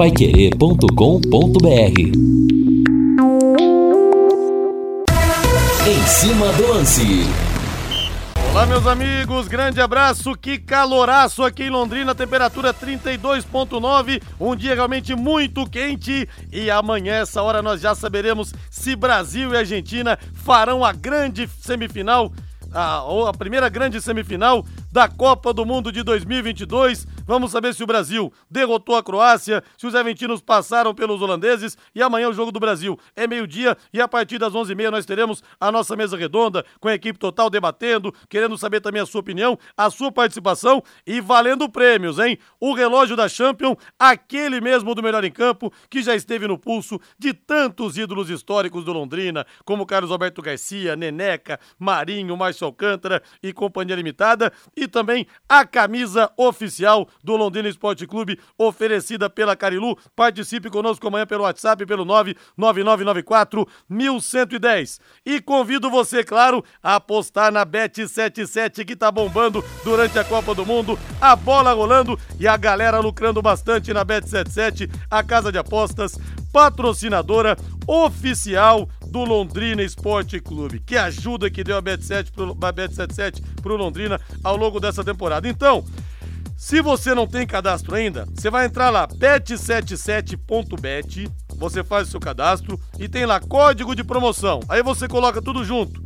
paiquerê.com.br Em cima do lance. Olá, meus amigos, grande abraço, que caloraço aqui em Londrina, temperatura 32,9, um dia realmente muito quente. E amanhã, essa hora, nós já saberemos se Brasil e Argentina farão a grande semifinal, a, a primeira grande semifinal da Copa do Mundo de 2022. Vamos saber se o Brasil derrotou a Croácia, se os argentinos passaram pelos holandeses e amanhã o jogo do Brasil é meio-dia e a partir das 11h30 nós teremos a nossa mesa redonda com a equipe total debatendo, querendo saber também a sua opinião, a sua participação e valendo prêmios, hein? O relógio da Champion, aquele mesmo do melhor em campo que já esteve no pulso de tantos ídolos históricos do Londrina, como Carlos Alberto Garcia, Neneca, Marinho, Márcio Alcântara e Companhia Limitada e também a camisa oficial do Londrina Esporte Clube, oferecida pela Carilu. Participe conosco amanhã pelo WhatsApp, pelo 99994 1110. E convido você, claro, a apostar na Bet77 que tá bombando durante a Copa do Mundo, a bola rolando e a galera lucrando bastante na Bet77, a casa de apostas patrocinadora oficial do Londrina Esporte Clube. Que ajuda que deu a Bet7 pro, a Bet77 pro Londrina ao longo dessa temporada. Então, se você não tem cadastro ainda, você vai entrar lá, bet77.bet, você faz o seu cadastro e tem lá código de promoção. Aí você coloca tudo junto.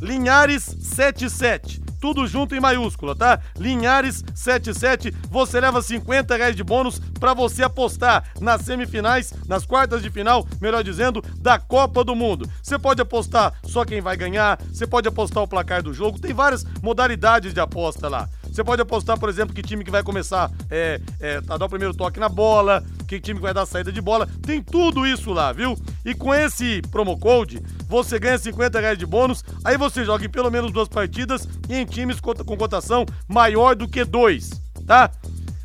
Linhares77 tudo junto em maiúscula, tá? Linhares 77, você leva 50 reais de bônus para você apostar nas semifinais, nas quartas de final, melhor dizendo, da Copa do Mundo. Você pode apostar só quem vai ganhar, você pode apostar o placar do jogo, tem várias modalidades de aposta lá. Você pode apostar, por exemplo, que time que vai começar é, é, a dar o primeiro toque na bola, que time vai dar saída de bola. Tem tudo isso lá, viu? E com esse promo code, você ganha 50 reais de bônus. Aí você joga em pelo menos duas partidas e em times com cotação maior do que dois, tá?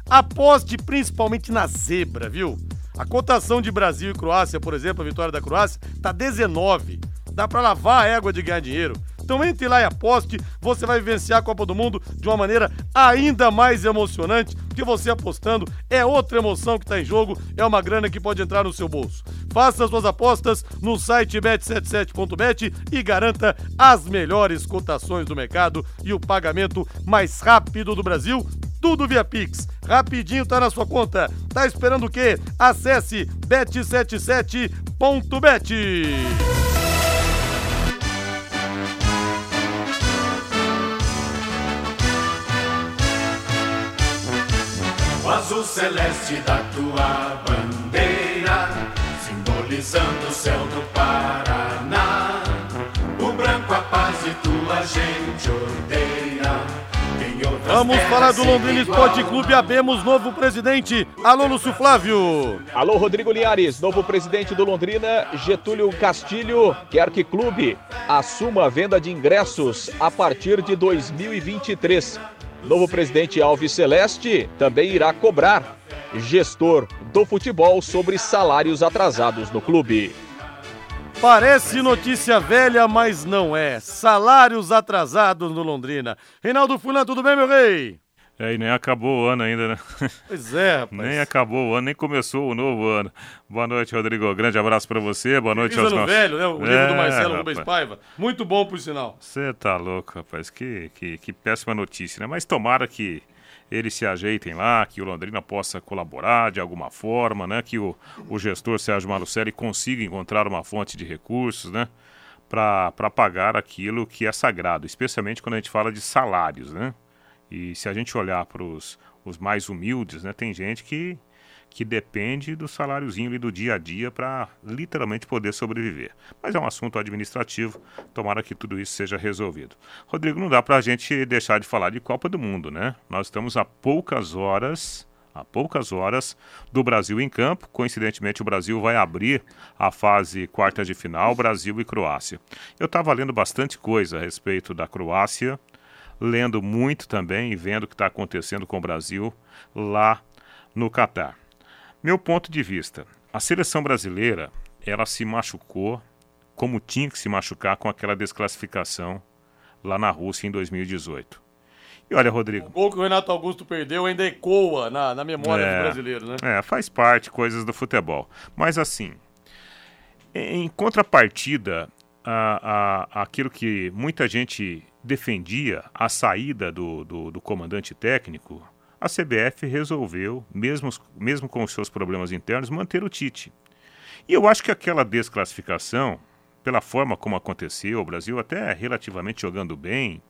Aposte principalmente na zebra, viu? A cotação de Brasil e Croácia, por exemplo, a vitória da Croácia, tá 19. Dá para lavar a égua de ganhar dinheiro. Então entre lá e aposte, você vai vivenciar a Copa do Mundo de uma maneira ainda mais emocionante, que você apostando é outra emoção que está em jogo, é uma grana que pode entrar no seu bolso. Faça suas apostas no site bet77.bet e garanta as melhores cotações do mercado e o pagamento mais rápido do Brasil tudo via Pix. Rapidinho tá na sua conta. Tá esperando o quê? Acesse bet77.bet. O azul celeste da tua bandeira, simbolizando o céu do Paraná. O branco a paz e tua gente odeia. Vamos falar do Londrina Esporte Clube. Abemos novo presidente. Alô, Lúcio Flávio. Alô, Rodrigo Linhares, novo presidente do Londrina, Getúlio Castilho, quer que clube assuma a venda de ingressos a partir de 2023. Novo presidente Alves Celeste também irá cobrar gestor do futebol sobre salários atrasados no clube. Parece notícia velha, mas não é. Salários atrasados no Londrina. Reinaldo Fulan, tudo bem, meu rei? É, e nem acabou o ano ainda, né? Pois é, rapaz. Nem acabou o ano, nem começou o novo ano. Boa noite, Rodrigo. Grande abraço para você. Boa noite Feliz aos nossos... velho, né? O livro É, do Marcelo rapaz. Rubens Paiva. Muito bom, por sinal. Você tá louco, rapaz. Que, que, que péssima notícia, né? Mas tomara que eles se ajeitem lá, que o Londrina possa colaborar de alguma forma, né? Que o, o gestor Sérgio Malucelli consiga encontrar uma fonte de recursos, né? Para pagar aquilo que é sagrado, especialmente quando a gente fala de salários, né? E se a gente olhar para os mais humildes, né? Tem gente que, que depende do saláriozinho ali do dia a dia para literalmente poder sobreviver. Mas é um assunto administrativo, tomara que tudo isso seja resolvido. Rodrigo, não dá para a gente deixar de falar de Copa do Mundo, né? Nós estamos a poucas horas, a poucas horas do Brasil em campo. Coincidentemente, o Brasil vai abrir a fase quarta de final, Brasil e Croácia. Eu estava lendo bastante coisa a respeito da Croácia, lendo muito também e vendo o que está acontecendo com o Brasil lá no Catar. Meu ponto de vista, a seleção brasileira, ela se machucou como tinha que se machucar com aquela desclassificação lá na Rússia em 2018. E olha, Rodrigo. O gol que o Renato Augusto perdeu ainda ecoa na, na memória é, do brasileiro, né? É, faz parte, coisas do futebol. Mas assim, em contrapartida a, a, aquilo que muita gente defendia, a saída do, do, do comandante técnico, a CBF resolveu, mesmo, mesmo com os seus problemas internos, manter o Tite. E eu acho que aquela desclassificação, pela forma como aconteceu, o Brasil até relativamente jogando bem,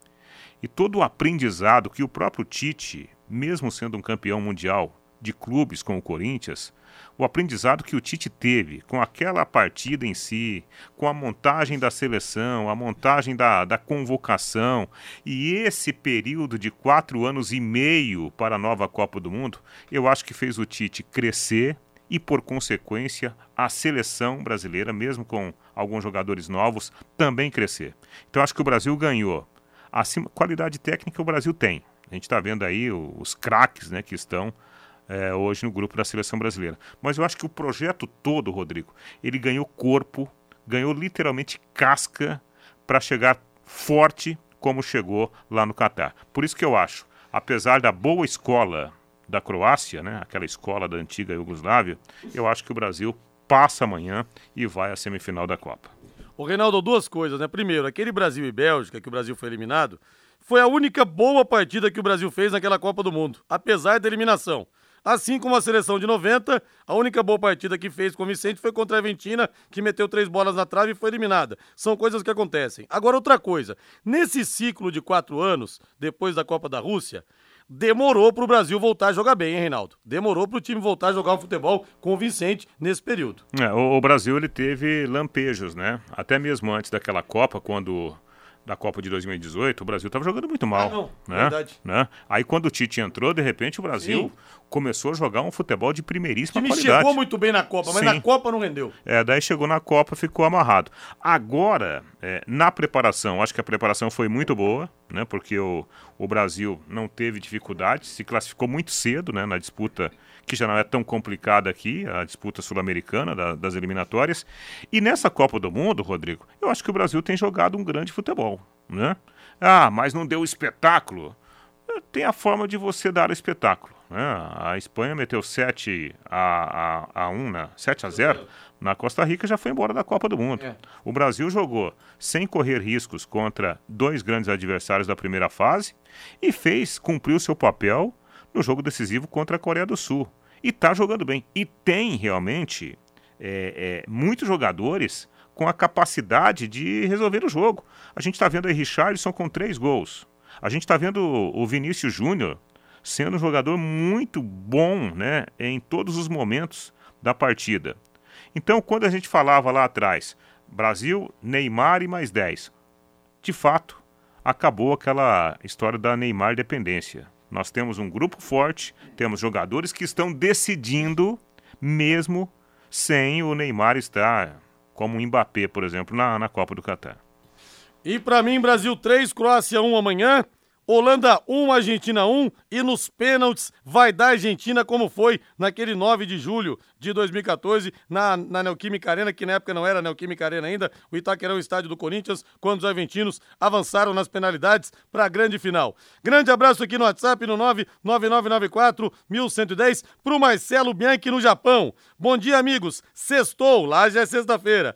e todo o aprendizado que o próprio Tite, mesmo sendo um campeão mundial de clubes como o Corinthians, o aprendizado que o Tite teve com aquela partida em si, com a montagem da seleção, a montagem da, da convocação e esse período de quatro anos e meio para a nova Copa do Mundo, eu acho que fez o Tite crescer e, por consequência, a seleção brasileira, mesmo com alguns jogadores novos, também crescer. Então, acho que o Brasil ganhou. Acima, qualidade técnica o Brasil tem. A gente está vendo aí os craques né, que estão é, hoje no grupo da seleção brasileira. Mas eu acho que o projeto todo, Rodrigo, ele ganhou corpo, ganhou literalmente casca para chegar forte como chegou lá no Catar. Por isso que eu acho, apesar da boa escola da Croácia, né, aquela escola da antiga Iugoslávia, eu acho que o Brasil passa amanhã e vai à semifinal da Copa. O Reinaldo, duas coisas, né? Primeiro, aquele Brasil e Bélgica que o Brasil foi eliminado, foi a única boa partida que o Brasil fez naquela Copa do Mundo, apesar da eliminação. Assim como a seleção de 90, a única boa partida que fez Vicente foi contra a Argentina, que meteu três bolas na trave e foi eliminada. São coisas que acontecem. Agora, outra coisa. Nesse ciclo de quatro anos, depois da Copa da Rússia, demorou para o Brasil voltar a jogar bem, hein, Reinaldo? Demorou para o time voltar a jogar um futebol convincente nesse período. É, o, o Brasil ele teve lampejos, né? Até mesmo antes daquela Copa, quando da Copa de 2018, o Brasil estava jogando muito mal. Ah, não, né? Verdade. Né? Aí quando o Tite entrou, de repente o Brasil Sim. começou a jogar um futebol de primeiríssima o time qualidade. chegou muito bem na Copa, mas Sim. na Copa não rendeu. É, daí chegou na Copa, ficou amarrado. Agora, é, na preparação, acho que a preparação foi muito boa, né? Porque o, o Brasil não teve dificuldade, se classificou muito cedo, né? Na disputa que já não é tão complicada aqui, a disputa sul-americana da, das eliminatórias. E nessa Copa do Mundo, Rodrigo, eu acho que o Brasil tem jogado um grande futebol, né? Ah, mas não deu espetáculo. Tem a forma de você dar o espetáculo. Né? A Espanha meteu 7 a, a, a 1, né? 7 a 0 na Costa Rica já foi embora da Copa do Mundo. É. O Brasil jogou sem correr riscos contra dois grandes adversários da primeira fase e fez cumprir o seu papel no jogo decisivo contra a Coreia do Sul. E está jogando bem. E tem realmente é, é, muitos jogadores com a capacidade de resolver o jogo. A gente está vendo aí Richardson com três gols. A gente está vendo o Vinícius Júnior sendo um jogador muito bom né, em todos os momentos da partida. Então, quando a gente falava lá atrás, Brasil, Neymar e mais 10, de fato, acabou aquela história da Neymar dependência. Nós temos um grupo forte, temos jogadores que estão decidindo, mesmo sem o Neymar estar, como o Mbappé, por exemplo, na, na Copa do Catar. E para mim, Brasil 3, Croácia 1 amanhã. Holanda 1, Argentina 1 e nos pênaltis vai dar Argentina como foi naquele 9 de julho de 2014 na, na Neoquímica Arena, que na época não era Neoquímica Arena ainda, o Itaquerão estádio do Corinthians, quando os argentinos avançaram nas penalidades para a grande final. Grande abraço aqui no WhatsApp no 99994 1110 pro Marcelo Bianchi no Japão. Bom dia, amigos. Sextou, lá já é sexta-feira.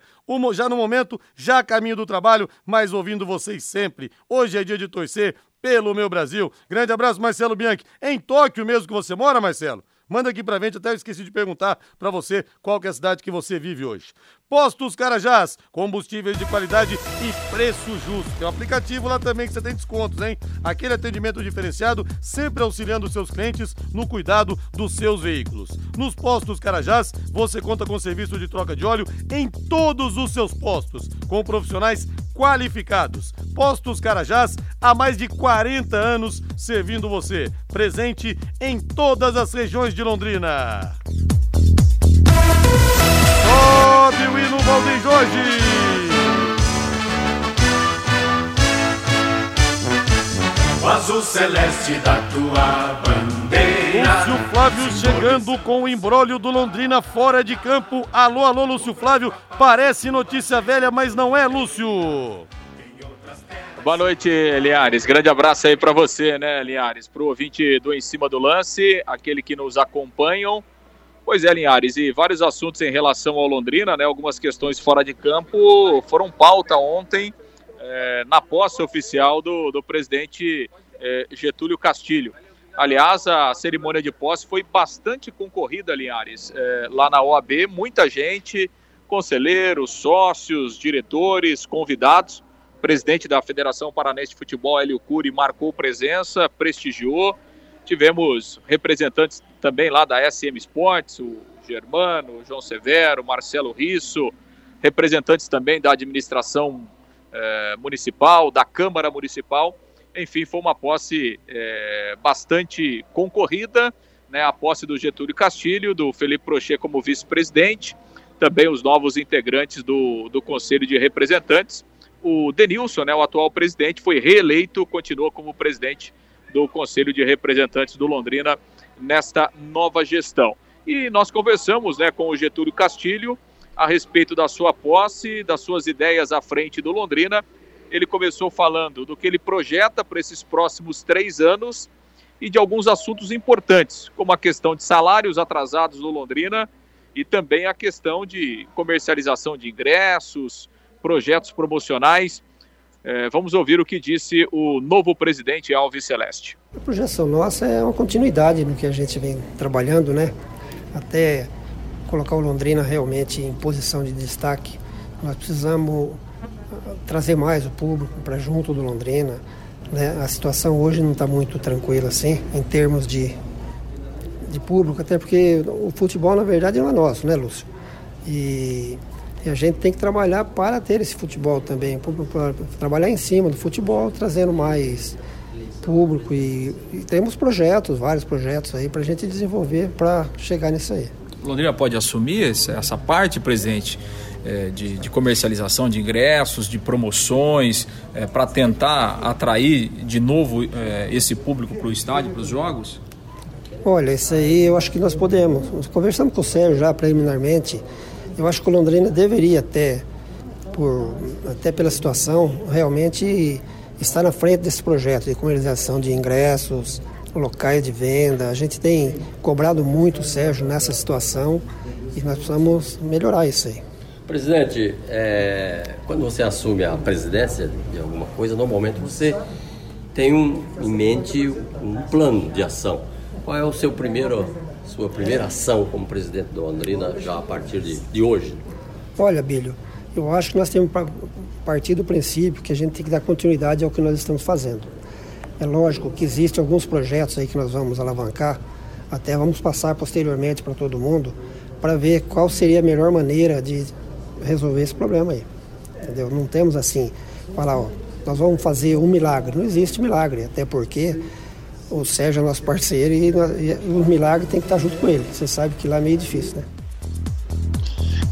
Já no momento, já caminho do trabalho, mas ouvindo vocês sempre. Hoje é dia de torcer pelo meu Brasil. Grande abraço, Marcelo Bianchi. Em Tóquio mesmo que você mora, Marcelo? Manda aqui pra gente, até eu esqueci de perguntar para você qual é a cidade que você vive hoje. Postos Carajás, combustíveis de qualidade e preço justo. Tem um aplicativo lá também que você tem descontos, hein? Aquele atendimento diferenciado, sempre auxiliando seus clientes no cuidado dos seus veículos. Nos Postos Carajás, você conta com serviço de troca de óleo em todos os seus postos, com profissionais qualificados. Postos Carajás, há mais de 40 anos servindo você. Presente em todas as regiões de Londrina. Sobe o hino Valdir Jorge. O azul celeste da tua bandeira. Lúcio Flávio chegando com o embrólio do Londrina fora de campo. Alô, alô, Lúcio Flávio. Parece notícia velha, mas não é, Lúcio. Boa noite, Linhares. Grande abraço aí para você, né, Linhares? Para o ouvinte do Em Cima do Lance, aquele que nos acompanham. Pois é, Linhares, e vários assuntos em relação ao Londrina, né? Algumas questões fora de campo foram pauta ontem é, na posse oficial do, do presidente é, Getúlio Castilho. Aliás, a cerimônia de posse foi bastante concorrida, Linhares. É, lá na OAB, muita gente, conselheiros, sócios, diretores, convidados presidente da Federação Paranense de Futebol, Hélio Cury, marcou presença, prestigiou. Tivemos representantes também lá da SM Sports, o Germano, o João Severo, o Marcelo Risso, representantes também da administração eh, municipal, da Câmara Municipal. Enfim, foi uma posse eh, bastante concorrida, né? A posse do Getúlio Castilho, do Felipe Prochet como vice-presidente, também os novos integrantes do, do Conselho de Representantes o Denilson, né, o atual presidente, foi reeleito, continuou como presidente do Conselho de Representantes do Londrina nesta nova gestão. E nós conversamos né, com o Getúlio Castilho a respeito da sua posse, das suas ideias à frente do Londrina. Ele começou falando do que ele projeta para esses próximos três anos e de alguns assuntos importantes, como a questão de salários atrasados no Londrina e também a questão de comercialização de ingressos, projetos promocionais. É, vamos ouvir o que disse o novo presidente Alves Celeste. A projeção nossa é uma continuidade no que a gente vem trabalhando, né? Até colocar o Londrina realmente em posição de destaque. Nós precisamos ah, trazer mais o público para junto do Londrina. Né? A situação hoje não está muito tranquila assim, em termos de, de público, até porque o futebol, na verdade, não é nosso, né, Lúcio? E e a gente tem que trabalhar para ter esse futebol também, para trabalhar em cima do futebol, trazendo mais público e, e temos projetos, vários projetos aí para a gente desenvolver para chegar nisso aí. Londrina pode assumir essa parte, presidente, é, de, de, comercialização de ingressos, de promoções, é, para tentar atrair de novo é, esse público para o estádio, para os jogos? Olha, isso aí eu acho que nós podemos. conversamos com o Sérgio já preliminarmente. Eu acho que o Londrina deveria até, por, até pela situação, realmente estar na frente desse projeto de comercialização de ingressos, locais de venda. A gente tem cobrado muito Sérgio nessa situação e nós precisamos melhorar isso aí. Presidente, é, quando você assume a presidência de alguma coisa, normalmente você tem um, em mente um plano de ação. Qual é o seu primeiro sua primeira ação como presidente do Londrina já a partir de, de hoje? Olha, Bílio, eu acho que nós temos que partir do princípio que a gente tem que dar continuidade ao que nós estamos fazendo. É lógico que existem alguns projetos aí que nós vamos alavancar, até vamos passar posteriormente para todo mundo, para ver qual seria a melhor maneira de resolver esse problema aí. Entendeu? Não temos assim, falar, ó, nós vamos fazer um milagre. Não existe milagre, até porque o Sérgio é nosso parceiro e, o milagre tem que estar junto com ele. Você sabe que lá é meio difícil, né?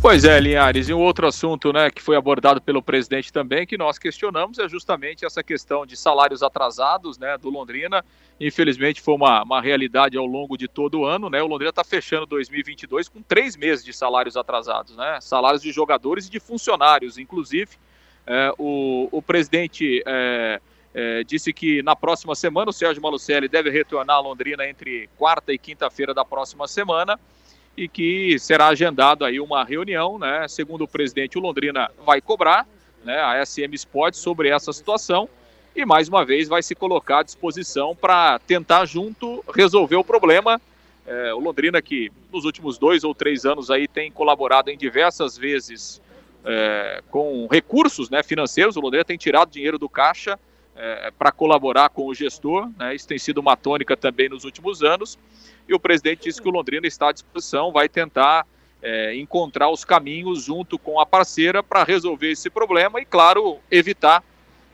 Pois é, Linhares, e um outro assunto né, que foi abordado pelo presidente também, que nós questionamos, é justamente essa questão de salários atrasados né, do Londrina. Infelizmente foi uma, uma realidade ao longo de todo o ano. Né? O Londrina está fechando 2022 com três meses de salários atrasados, né? salários de jogadores e de funcionários, inclusive. É, o, o presidente é, é, disse que na próxima semana o Sérgio Malucelli deve retornar a Londrina entre quarta e quinta-feira da próxima semana e que será agendado aí uma reunião, né? Segundo o presidente, o Londrina vai cobrar, né, a SM Sports sobre essa situação e mais uma vez vai se colocar à disposição para tentar junto resolver o problema. É, o Londrina que nos últimos dois ou três anos aí tem colaborado em diversas vezes é, com recursos né, financeiros. O Londrina tem tirado dinheiro do caixa é, para colaborar com o gestor. Né? Isso tem sido uma tônica também nos últimos anos. E o presidente disse que o Londrina está à disposição, vai tentar é, encontrar os caminhos junto com a parceira para resolver esse problema e, claro, evitar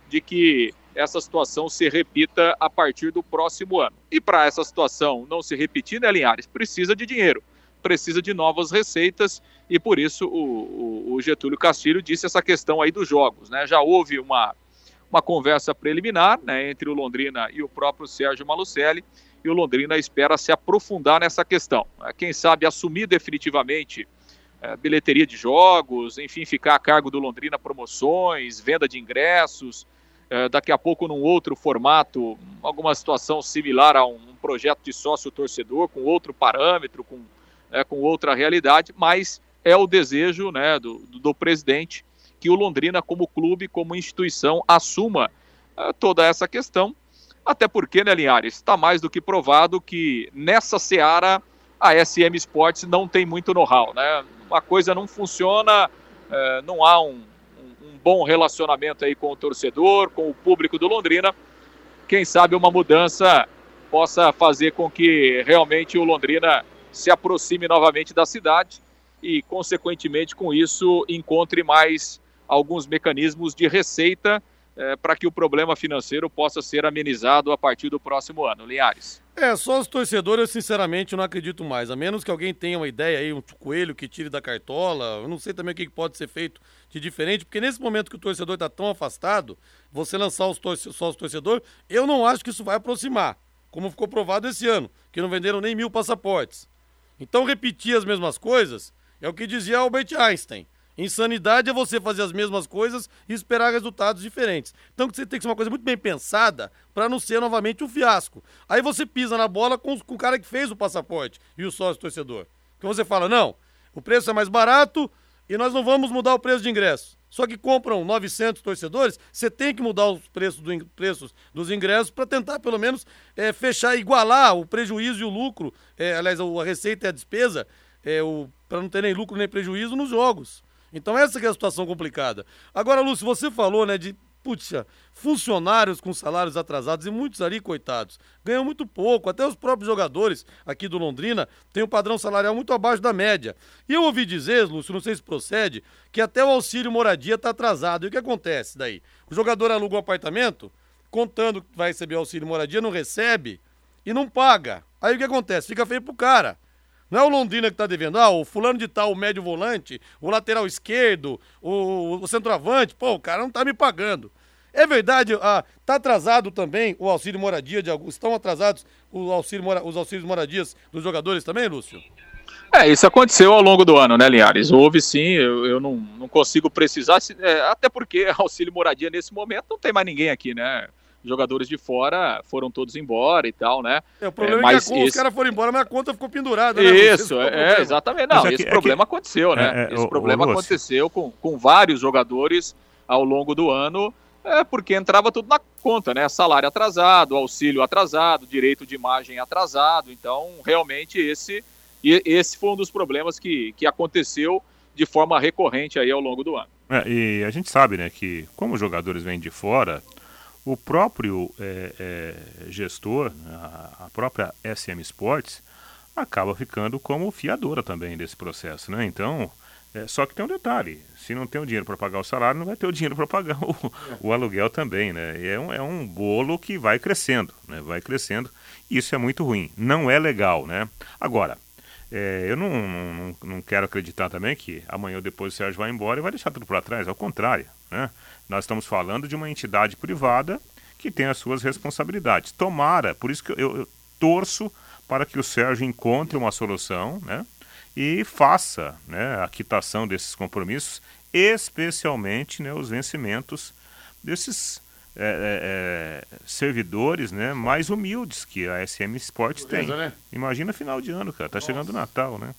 de que essa situação se repita a partir do próximo ano. E para essa situação não se repetir, né, Linhares? Precisa de dinheiro, precisa de novas receitas e por isso o, o, o Getúlio Castilho disse essa questão aí dos jogos. Né? Já houve uma uma conversa preliminar né, entre o Londrina e o próprio Sérgio Malucelli, e o Londrina espera se aprofundar nessa questão. Né. Quem sabe assumir definitivamente é, bilheteria de jogos, enfim, ficar a cargo do Londrina promoções, venda de ingressos, é, daqui a pouco num outro formato, alguma situação similar a um, projeto de sócio-torcedor, com outro parâmetro, com, é, com outra realidade, mas é o desejo né, do, do presidente que o Londrina, como clube, como instituição, assuma é, toda essa questão. Até porque, né, Linhares, está mais do que provado que nessa seara a SM Sports não tem muito know-how. Né? Uma coisa não funciona, é, não há um, um bom relacionamento aí com o torcedor, com o público do Londrina. Quem sabe uma mudança possa fazer com que realmente o Londrina se aproxime novamente da cidade e, consequentemente, com isso, encontre mais alguns mecanismos de receita é, para que o problema financeiro possa ser amenizado a partir do próximo ano. Linhares. É, só os torcedores eu sinceramente não acredito mais. A menos que alguém tenha uma ideia aí, um coelho que tire da cartola. Eu não sei também o que pode ser feito de diferente, porque nesse momento que o torcedor está tão afastado, você lançar os torce só os torcedores, eu não acho que isso vai aproximar. Como ficou provado esse ano, que não venderam nem mil passaportes. Então repetir as mesmas coisas é o que dizia Albert Einstein. Insanidade é você fazer as mesmas coisas e esperar resultados diferentes. Então você tem que ser uma coisa muito bem pensada para não ser novamente um fiasco. Aí você pisa na bola com, com o cara que fez o passaporte e o sócio torcedor. Então você fala: não, o preço é mais barato e nós não vamos mudar o preço de ingresso. Só que compram 900 torcedores, você tem que mudar os preços, do, preços dos ingressos para tentar, pelo menos, é, fechar, igualar o prejuízo e o lucro, é, aliás, a receita e a despesa, é, para não ter nem lucro nem prejuízo nos jogos. Então essa é a situação complicada. Agora, Lúcio, você falou, né, de puxa, funcionários com salários atrasados e muitos ali, coitados, ganham muito pouco. Até os próprios jogadores aqui do Londrina têm um padrão salarial muito abaixo da média. E eu ouvi dizer, Lúcio, não sei se procede, que até o auxílio moradia está atrasado. E o que acontece daí? O jogador aluga um apartamento, contando que vai receber auxílio moradia, não recebe e não paga. Aí o que acontece? Fica feio pro cara. Não é o Londrina que tá devendo. Ah, o fulano de tal, o médio volante, o lateral esquerdo, o, o centroavante. Pô, o cara não tá me pagando. É verdade, ah, tá atrasado também o auxílio moradia de alguns. Estão atrasados o auxílio, os auxílios moradias dos jogadores também, Lúcio? É, isso aconteceu ao longo do ano, né, Linhares? Houve sim, eu, eu não, não consigo precisar, é, até porque auxílio moradia nesse momento não tem mais ninguém aqui, né? Jogadores de fora foram todos embora e tal, né? É, o problema é, mas é que esse... os caras foram embora, mas a conta ficou pendurada, né? Isso, é, exatamente. Não, é esse problema é que... aconteceu, né? esse o, problema o aconteceu com, com vários jogadores ao longo do ano, é porque entrava tudo na conta, né? Salário atrasado, auxílio atrasado, direito de imagem atrasado. Então, realmente, esse, esse foi um dos problemas que, que aconteceu de forma recorrente aí ao longo do ano. É, e a gente sabe, né, que como os jogadores vêm de fora, o próprio é, é, gestor, a, a, própria SM Sports, acaba ficando como fiadora também desse processo, né? Então, é, só que tem um detalhe: se não tem o dinheiro para pagar o salário, não vai ter o dinheiro para pagar o, o, aluguel também, né? E é um, é um bolo que vai crescendo, né? Vai crescendo. E isso é muito ruim. Não é legal, né? Agora, é, eu não, não, não, quero acreditar também que amanhã ou depois o Sérgio vai embora e vai deixar tudo para trás. Ao contrário, né? Nós estamos falando de uma entidade privada que tem as suas responsabilidades. Tomara, por isso que eu, eu torço para que o Sérgio encontre uma solução né, e faça né, a quitação desses compromissos, especialmente né, os vencimentos desses é, é, é servidores né, mais humildes que a SM Sports tem. Né? Imagina final de ano, cara. Tá Nossa. chegando o Natal, né?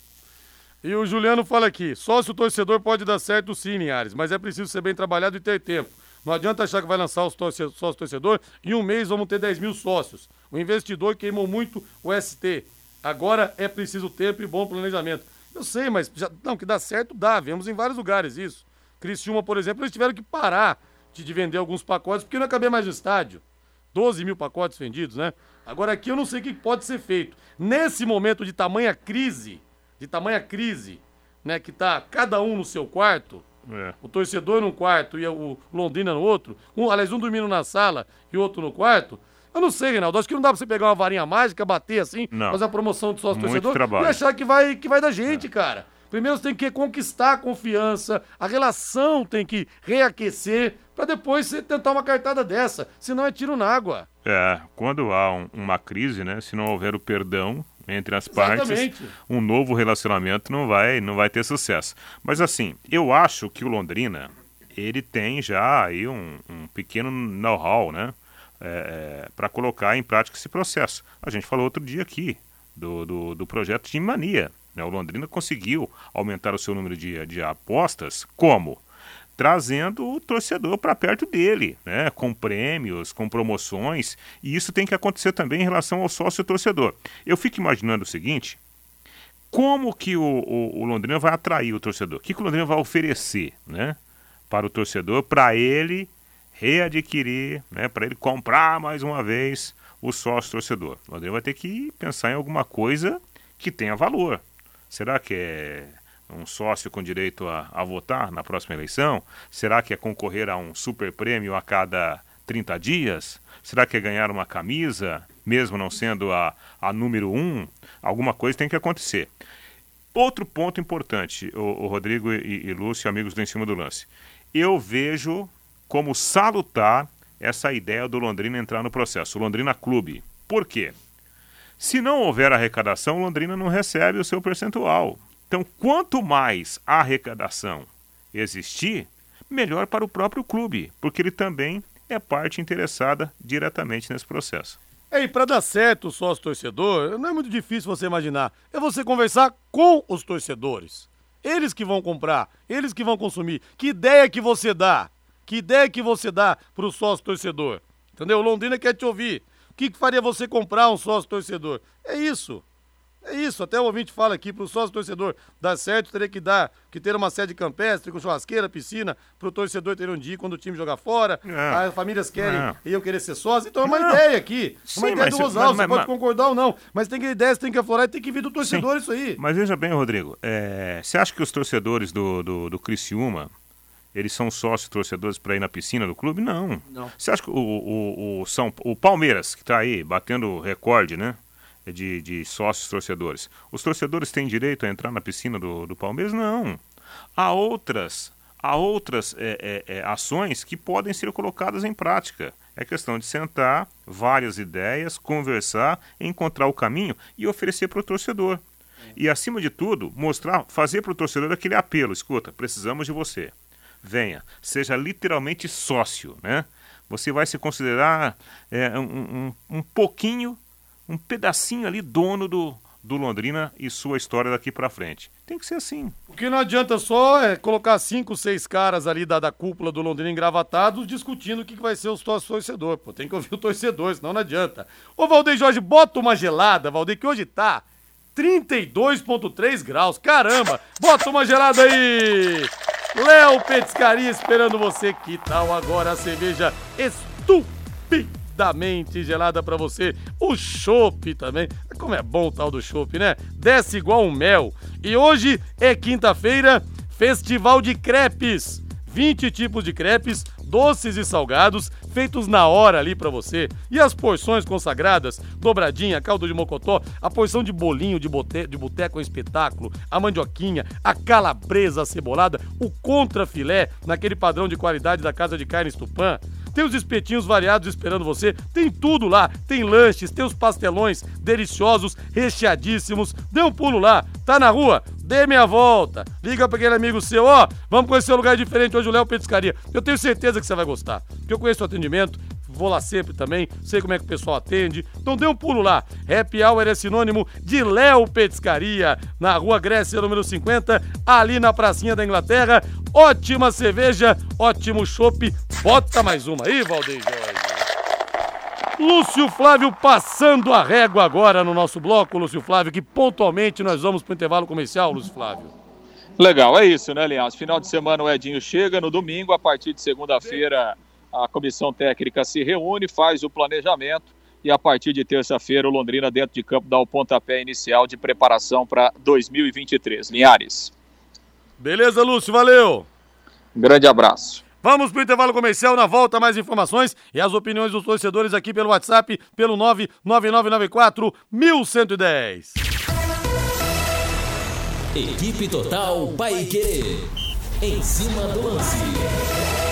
E o Juliano fala aqui: sócio torcedor pode dar certo sim, Linhares, mas é preciso ser bem trabalhado e ter tempo. Não adianta achar que vai lançar o sócio torcedor em um mês vamos ter 10 mil sócios. O investidor queimou muito o ST. Agora é preciso tempo e bom planejamento. Eu sei, mas já, não, que dá certo, dá. Vemos em vários lugares isso. Criciúma, por exemplo, eles tiveram que parar de, de vender alguns pacotes porque não cabia mais no estádio. 12 mil pacotes vendidos, né? Agora aqui eu não sei o que pode ser feito. Nesse momento de tamanha crise, de tamanha crise, né, que tá cada um no seu quarto, é. o torcedor num quarto e o Londrina no outro, um, aliás, um dormindo na sala e outro no quarto. Eu não sei, Reinaldo. Acho que não dá pra você pegar uma varinha mágica, bater assim, não. fazer a promoção do sócio torcedor trabalho. e achar que vai, que vai da gente, é. cara. Primeiro você tem que conquistar a confiança, a relação tem que reaquecer, para depois você tentar uma cartada dessa. Senão é tiro na água. É, quando há um, uma crise, né? Se não houver o perdão, entre as partes, Exatamente. um novo relacionamento não vai, não vai ter sucesso. Mas assim, eu acho que o Londrina ele tem já aí um, um pequeno know-how, né? É, para colocar em prática esse processo. A gente falou outro dia aqui do, do, do projeto de Mania. Né? O Londrina conseguiu aumentar o seu número de, de apostas como? Trazendo o torcedor para perto dele, né? com prêmios, com promoções, e isso tem que acontecer também em relação ao sócio torcedor. Eu fico imaginando o seguinte: como que o, o, o Londrina vai atrair o torcedor? O que, que o Londrina vai oferecer né? para o torcedor, para ele readquirir, né? para ele comprar mais uma vez o sócio torcedor? O Londrina vai ter que pensar em alguma coisa que tenha valor. Será que é um sócio com direito a, a votar na próxima eleição? Será que é concorrer a um super prêmio a cada 30 dias? Será que é ganhar uma camisa, mesmo não sendo a, a número um? Alguma coisa tem que acontecer. Outro ponto importante, o, o Rodrigo e, e Lúcio, amigos do Em Cima do Lance. Eu vejo como salutar essa ideia do Londrina entrar no processo, o Londrina Clube. Por quê? Se não houver arrecadação, Londrina não recebe o seu percentual. Então, quanto mais arrecadação existir, melhor para o próprio clube, porque ele também é parte interessada diretamente nesse processo. E para dar certo o sócio torcedor, não é muito difícil você imaginar. É você conversar com os torcedores. Eles que vão comprar, eles que vão consumir. Que ideia que você dá? Que ideia que você dá para o sócio torcedor? Entendeu? Londrina quer te ouvir. O que, que faria você comprar um sócio torcedor? É isso. É isso, até o ouvinte fala aqui, para o sócio torcedor dar certo, teria que dar, que ter uma sede campestre com churrasqueira, piscina, para o torcedor ter um dia quando o time jogar fora, é. as famílias querem, é. iam querer ser sócios, então é uma não. ideia aqui, Sim, uma ideia do Rosal, você pode mas, concordar ou não, mas tem que ideias, tem que aflorar e tem que vir do torcedor Sim. isso aí. Mas veja bem, Rodrigo, é, você acha que os torcedores do, do, do Criciúma, eles são sócios torcedores para ir na piscina do clube? Não. Não. Você acha que o, o, o, São, o Palmeiras, que está aí batendo recorde, né? De, de sócios torcedores. Os torcedores têm direito a entrar na piscina do, do Palmeiras? Não. Há outras, há outras é, é, é, ações que podem ser colocadas em prática. É questão de sentar, várias ideias, conversar, encontrar o caminho e oferecer para o torcedor. E, acima de tudo, mostrar, fazer para o torcedor aquele apelo: escuta, precisamos de você. Venha, seja literalmente sócio, né? Você vai se considerar é, um, um, um pouquinho um pedacinho ali dono do, do Londrina e sua história daqui para frente. Tem que ser assim. O que não adianta só é colocar cinco, seis caras ali da, da cúpula do Londrina engravatados discutindo o que, que vai ser o torcedor. Pô, tem que ouvir o torcedor, senão não adianta. Ô, Valdeir Jorge, bota uma gelada, Valdeir, que hoje tá 32,3 graus. Caramba! Bota uma gelada aí! Léo Petiscaria esperando você. Que tal agora a cerveja estúpida? Mente gelada para você. O chopp também. Como é bom o tal do chopp, né? Desce igual um mel. E hoje é quinta-feira, Festival de Crepes. 20 tipos de crepes, doces e salgados, feitos na hora ali para você. E as porções consagradas, dobradinha, caldo de mocotó, a porção de bolinho de, bote, de boteco é um espetáculo, a mandioquinha, a calabresa cebolada, o contrafilé, naquele padrão de qualidade da Casa de Carnes Tupã. Tem os espetinhos variados esperando você. Tem tudo lá. Tem lanches, tem os pastelões deliciosos, recheadíssimos. Dê um pulo lá. Tá na rua? Dê meia volta. Liga para aquele amigo seu. Ó, vamos conhecer um lugar diferente hoje, o Léo Petiscaria. Eu tenho certeza que você vai gostar. Porque eu conheço o atendimento, vou lá sempre também, sei como é que o pessoal atende. Então dê um pulo lá. Happy Hour é sinônimo de Léo Petiscaria, na rua Grécia, número 50, ali na pracinha da Inglaterra. Ótima cerveja, ótimo chopp. Bota mais uma aí, Valdeir Jorge. Lúcio Flávio passando a régua agora no nosso bloco, Lúcio Flávio, que pontualmente nós vamos para o intervalo comercial, Lúcio Flávio. Legal, é isso, né, Linhares? Final de semana o Edinho chega, no domingo, a partir de segunda-feira, a comissão técnica se reúne, faz o planejamento e a partir de terça-feira o Londrina dentro de campo dá o pontapé inicial de preparação para 2023. Linhares. Beleza, Lúcio, valeu. Um grande abraço. Vamos para o intervalo comercial, na volta mais informações e as opiniões dos torcedores aqui pelo WhatsApp, pelo 99994 1110. Equipe Total Paique. Em cima do lance.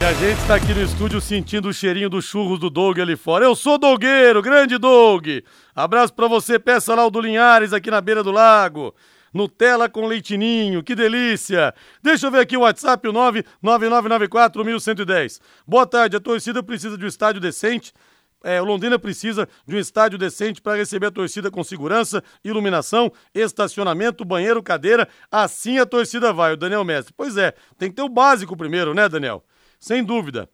E a gente está aqui no estúdio sentindo o cheirinho dos churros do Doug ali fora. Eu sou Dogueiro, grande Doug. Abraço para você, peça lá o do Linhares aqui na beira do lago. Nutella com leitinho, que delícia! Deixa eu ver aqui o WhatsApp, o 99994-1110. Boa tarde, a torcida precisa de um estádio decente. É, Londrina precisa de um estádio decente para receber a torcida com segurança, iluminação, estacionamento, banheiro, cadeira. Assim a torcida vai, o Daniel Mestre. Pois é, tem que ter o básico primeiro, né, Daniel? Sem dúvida.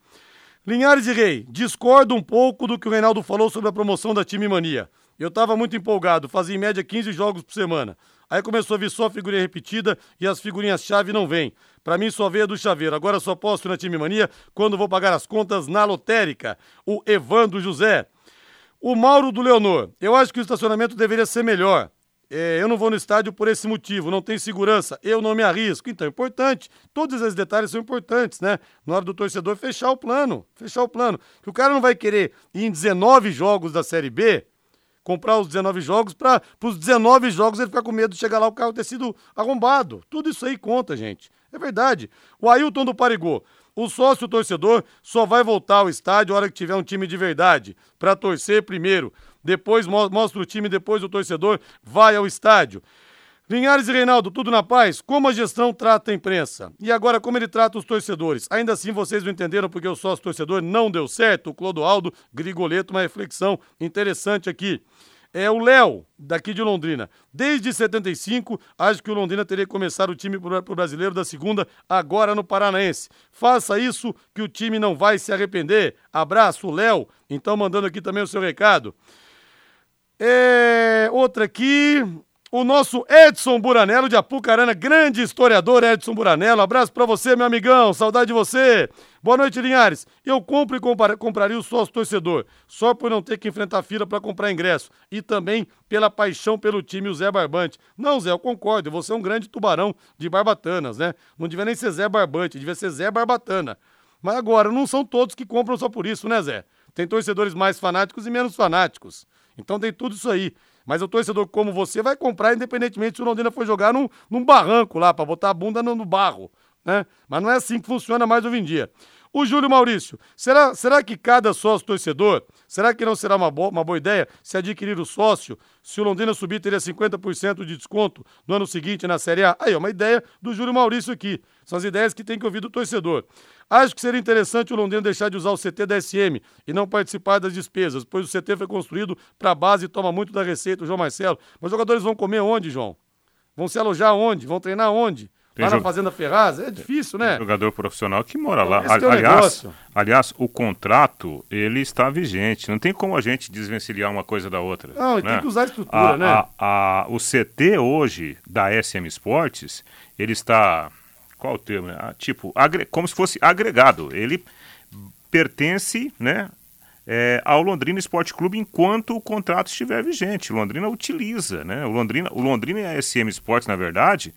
Linhares e Rei, discordo um pouco do que o Reinaldo falou sobre a promoção da Time Mania. Eu estava muito empolgado, fazia em média 15 jogos por semana. Aí começou a vir só figurinha repetida e as figurinhas-chave não vêm. Para mim só veio do chaveiro. Agora só posso na Time Mania quando vou pagar as contas na lotérica. O Evandro José. O Mauro do Leonor. Eu acho que o estacionamento deveria ser melhor. É, eu não vou no estádio por esse motivo, não tem segurança, eu não me arrisco. Então é importante, todos esses detalhes são importantes, né? Na hora do torcedor fechar o plano, fechar o plano. Que o cara não vai querer ir em 19 jogos da Série B, comprar os 19 jogos, para os 19 jogos ele ficar com medo de chegar lá o carro ter sido arrombado. Tudo isso aí conta, gente. É verdade. O Ailton do Parigô. O sócio torcedor só vai voltar ao estádio a hora que tiver um time de verdade, para torcer primeiro. Depois mostra o time, depois o torcedor vai ao estádio. Linhares e Reinaldo, tudo na paz? Como a gestão trata a imprensa? E agora, como ele trata os torcedores? Ainda assim, vocês não entenderam porque o sócio torcedor não deu certo? O Clodoaldo Grigoleto, uma reflexão interessante aqui. É o Léo, daqui de Londrina. Desde 75, acho que o Londrina teria que começar o time para o brasileiro da segunda, agora no Paranaense. Faça isso que o time não vai se arrepender. Abraço, Léo. Então, mandando aqui também o seu recado. É, outra aqui, o nosso Edson Buranello de Apucarana, grande historiador Edson Buranello. Abraço para você, meu amigão, saudade de você. Boa noite, Linhares. Eu compro e compraria o sócio torcedor, só por não ter que enfrentar fila para comprar ingresso e também pela paixão pelo time, o Zé Barbante. Não, Zé, eu concordo, você é um grande tubarão de barbatanas, né? Não devia nem ser Zé Barbante, devia ser Zé Barbatana. Mas agora, não são todos que compram só por isso, né, Zé? Tem torcedores mais fanáticos e menos fanáticos. Então tem tudo isso aí. Mas o torcedor como você vai comprar independentemente se o Londrina for jogar num, num barranco lá, para botar a bunda no, no barro. Né? Mas não é assim que funciona mais hoje em dia. O Júlio Maurício, será, será que cada sócio torcedor, será que não será uma, boa, uma boa ideia se adquirir o sócio? Se o Londrina subir, teria 50% de desconto no ano seguinte na Série A? Aí, é uma ideia do Júlio Maurício aqui. São as ideias que tem que ouvir do torcedor. Acho que seria interessante o Londrina deixar de usar o CT da SM e não participar das despesas, pois o CT foi construído para a base e toma muito da receita, o João Marcelo. Mas os jogadores vão comer onde, João? Vão se alojar onde? Vão treinar onde? Tem lá na Fazenda Ferraz, é difícil, né? jogador profissional que mora lá. É aliás, aliás, o contrato, ele está vigente. Não tem como a gente desvencilhar uma coisa da outra. Não, né? tem que usar a estrutura, a, né? A, a, o CT hoje da SM Esportes, ele está. Qual o termo? Né? Tipo, agre, como se fosse agregado. Ele pertence, né? É, ao Londrina Esporte Clube enquanto o contrato estiver vigente. O Londrina utiliza, né? O Londrina, o Londrina e a SM Esportes, na verdade,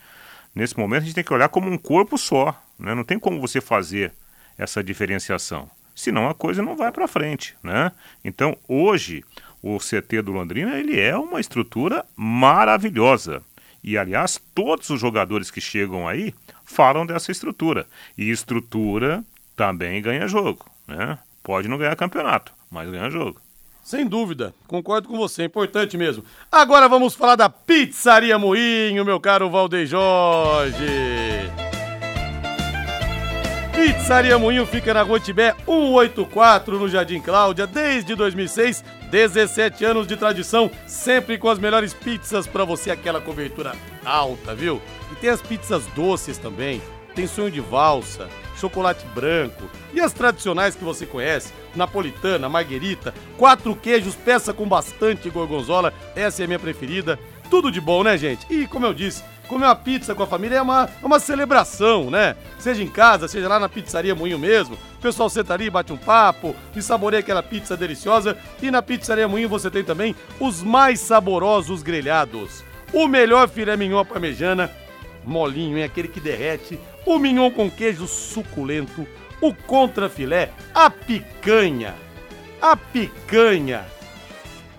Nesse momento a gente tem que olhar como um corpo só, né? não tem como você fazer essa diferenciação, senão a coisa não vai para frente, né? Então hoje o CT do Londrina ele é uma estrutura maravilhosa e aliás todos os jogadores que chegam aí falam dessa estrutura e estrutura também ganha jogo, né? Pode não ganhar campeonato, mas ganha jogo. Sem dúvida, concordo com você, é importante mesmo. Agora vamos falar da Pizzaria Moinho, meu caro Valdeir Jorge. Pizzaria Moinho fica na Rua Tibé 184, no Jardim Cláudia, desde 2006, 17 anos de tradição, sempre com as melhores pizzas para você, aquela cobertura alta, viu? E tem as pizzas doces também, tem sonho de valsa, chocolate branco e as tradicionais que você conhece, napolitana, marguerita, quatro queijos, peça com bastante gorgonzola, essa é a minha preferida. Tudo de bom, né, gente? E como eu disse, comer uma pizza com a família é uma, é uma celebração, né? Seja em casa, seja lá na pizzaria Moinho mesmo. O pessoal senta ali, bate um papo e saboreia aquela pizza deliciosa. E na pizzaria Moinho você tem também os mais saborosos grelhados. O melhor filé mignon parmejana, molinho, é aquele que derrete o mignon com queijo suculento, o contrafilé, a picanha, a picanha,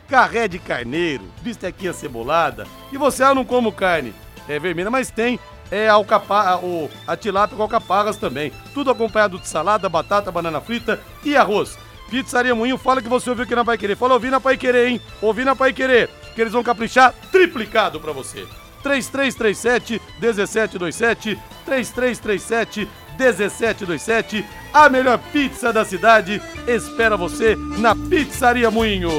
carré de carneiro, bistequinha cebolada. E você, ah, não como carne, é vermelha, mas tem é alcapa, o, a tilápia com alcaparras também. Tudo acompanhado de salada, batata, banana frita e arroz. Pizzaria Moinho, fala que você ouviu aqui na Pai Querer. Fala, ouvi na Pai Querer, hein? Ouvi na Pai Querer que eles vão caprichar triplicado para você. 3337 1727 3337 1727 a melhor pizza da cidade espera você na Pizzaria Moinho.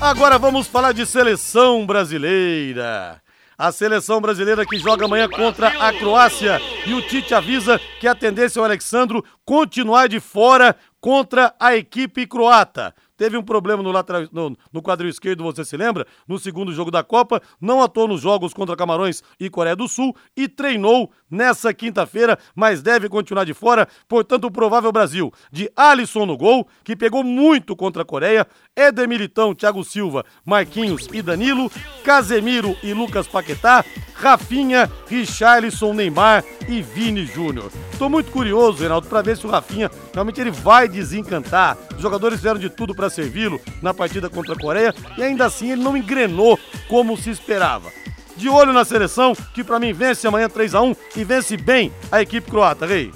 Agora vamos falar de seleção brasileira. A seleção brasileira que joga amanhã contra a Croácia. E o Tite avisa que a tendência é o Alexandro continuar de fora contra a equipe croata. Teve um problema no, lateral, no, no, quadril esquerdo, você se lembra? No segundo jogo da Copa, não atuou nos jogos contra Camarões e Coreia do Sul e treinou nessa quinta-feira, mas deve continuar de fora. Portanto, o provável Brasil de Alisson no gol, que pegou muito contra a Coreia, Éder Militão, Thiago Silva, Marquinhos e Danilo, Casemiro e Lucas Paquetá, Rafinha, Richarlison, Neymar e Vini Júnior. Tô muito curioso, Reinaldo, para ver se o Rafinha realmente ele vai desencantar. Os jogadores fizeram de tudo para servi-lo na partida contra a Coreia e ainda assim ele não engrenou como se esperava. De olho na seleção, que para mim vence amanhã 3 a 1 e vence bem a equipe croata, Rei.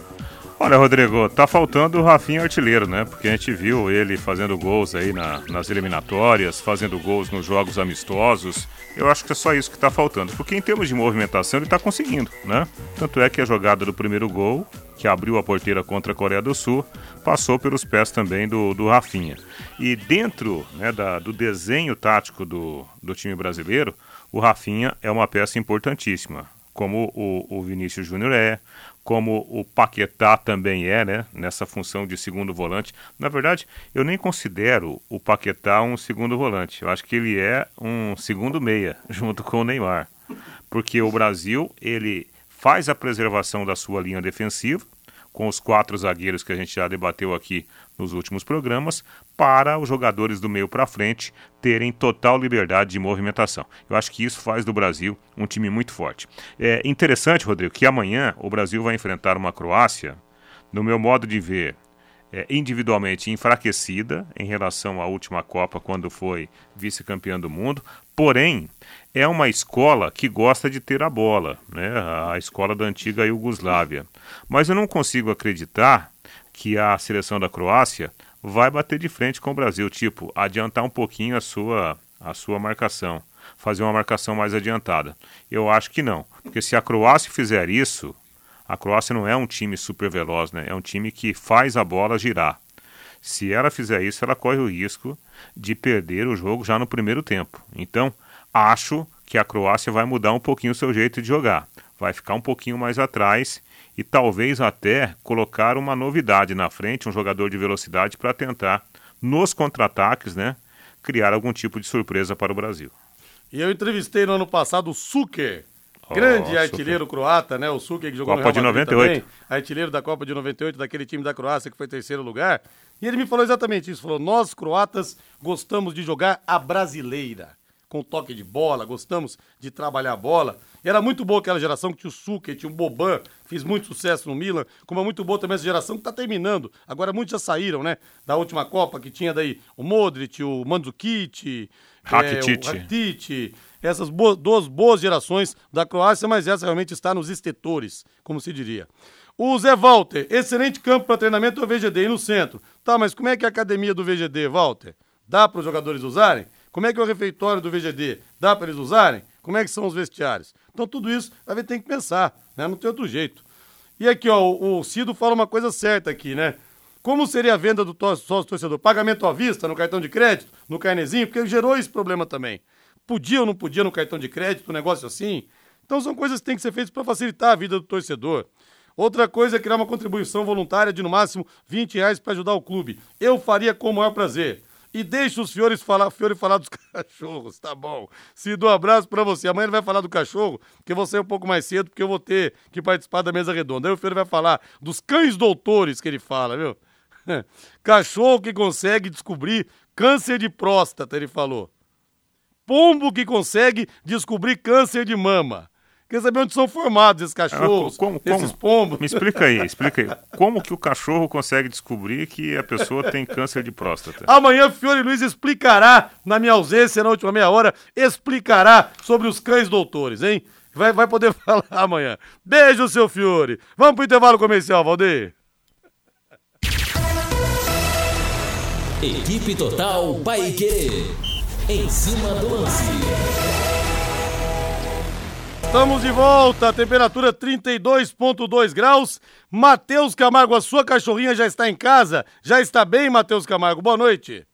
Olha, Rodrigo, tá faltando o Rafinha artilheiro, né? Porque a gente viu ele fazendo gols aí na, nas eliminatórias, fazendo gols nos jogos amistosos. Eu acho que é só isso que tá faltando. Porque em termos de movimentação ele tá conseguindo, né? Tanto é que a jogada do primeiro gol, que abriu a porteira contra a Coreia do Sul, passou pelos pés também do, do Rafinha. E dentro né, da, do desenho tático do, do time brasileiro, o Rafinha é uma peça importantíssima. Como o, o Vinícius Júnior é, como o Paquetá também é, né, nessa função de segundo volante. Na verdade, eu nem considero o Paquetá um segundo volante. Eu acho que ele é um segundo meia, junto com o Neymar. Porque o Brasil, ele faz a preservação da sua linha defensiva, com os quatro zagueiros que a gente já debateu aqui nos últimos programas, para os jogadores do meio para frente terem total liberdade de movimentação. Eu acho que isso faz do Brasil um time muito forte. É interessante, Rodrigo, que amanhã o Brasil vai enfrentar uma Croácia, no meu modo de ver, é, individualmente enfraquecida em relação à última Copa, quando foi vice-campeã do mundo, porém é uma escola que gosta de ter a bola, né? a escola da antiga Iugoslávia. Mas eu não consigo acreditar que a seleção da Croácia vai bater de frente com o Brasil, tipo, adiantar um pouquinho a sua, a sua marcação, fazer uma marcação mais adiantada. Eu acho que não, porque se a Croácia fizer isso, a Croácia não é um time super veloz, né? É um time que faz a bola girar. Se ela fizer isso, ela corre o risco de perder o jogo já no primeiro tempo. Então, acho que a Croácia vai mudar um pouquinho o seu jeito de jogar. Vai ficar um pouquinho mais atrás e talvez até colocar uma novidade na frente, um jogador de velocidade para tentar, nos contra-ataques, né, criar algum tipo de surpresa para o Brasil. E eu entrevistei no ano passado o Suker, grande oh, artilheiro Suker. croata, né? O Suker que jogou Copa no Real Madrid de 98. também, artilheiro da Copa de 98, daquele time da Croácia que foi terceiro lugar. E ele me falou exatamente isso, falou: "Nós croatas gostamos de jogar a brasileira, com toque de bola, gostamos de trabalhar a bola". E era muito boa aquela geração que tinha o Suker, tinha o Boban, fez muito sucesso no Milan, como é muito boa também essa geração que está terminando. Agora muitos já saíram, né? Da última Copa, que tinha daí o Modric, o Mandzukic, Rakitic. É, o Rakitic, essas boas, duas boas gerações da Croácia, mas essa realmente está nos estetores, como se diria. O Zé Walter, excelente campo para treinamento do VGD e no centro. Tá, mas como é que é a academia do VGD, Walter? Dá para os jogadores usarem? Como é que é o refeitório do VGD? Dá para eles usarem? Como é que são os vestiários? Então tudo isso a gente tem que pensar, né? Não tem outro jeito. E aqui, ó, o, Cido fala uma coisa certa aqui, né? Como seria a venda do sócio torcedor? Pagamento à vista no cartão de crédito, no carnezinho, porque gerou esse problema também. Podia ou não podia no cartão de crédito, um negócio assim? Então são coisas que têm que ser feitas para facilitar a vida do torcedor. Outra coisa é criar uma contribuição voluntária de no máximo 20 reais para ajudar o clube. Eu faria com o maior prazer. E deixa os Fiores falar, Fiore falar dos cachorros, tá bom. Cido, um abraço para você. Amanhã ele vai falar do cachorro, que você é um pouco mais cedo, porque eu vou ter que participar da mesa redonda. Aí o Fiore vai falar dos cães doutores que ele fala, viu? Cachorro que consegue descobrir câncer de próstata, ele falou. Pombo que consegue descobrir câncer de mama. Quer saber onde são formados esses cachorros, ah, como, como? esses pombos? Me explica aí, explica aí. Como que o cachorro consegue descobrir que a pessoa tem câncer de próstata? Amanhã Fiore Luiz explicará, na minha ausência, na última meia hora, explicará sobre os cães doutores, hein? Vai, vai poder falar amanhã. Beijo, seu Fiore. Vamos pro intervalo comercial, Valdeir. Equipe Total Paique. Em cima do lance. Estamos de volta, temperatura 32,2 graus. Matheus Camargo, a sua cachorrinha já está em casa? Já está bem, Matheus Camargo? Boa noite.